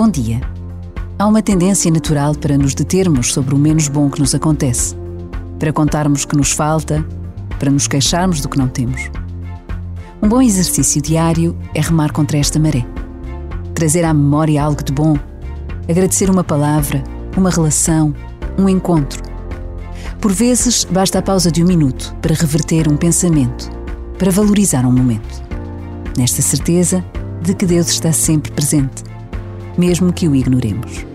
Bom dia. Há uma tendência natural para nos determos sobre o menos bom que nos acontece, para contarmos que nos falta, para nos queixarmos do que não temos. Um bom exercício diário é remar contra esta maré. Trazer à memória algo de bom, agradecer uma palavra, uma relação, um encontro. Por vezes, basta a pausa de um minuto para reverter um pensamento, para valorizar um momento. Nesta certeza de que Deus está sempre presente, mesmo que o ignoremos.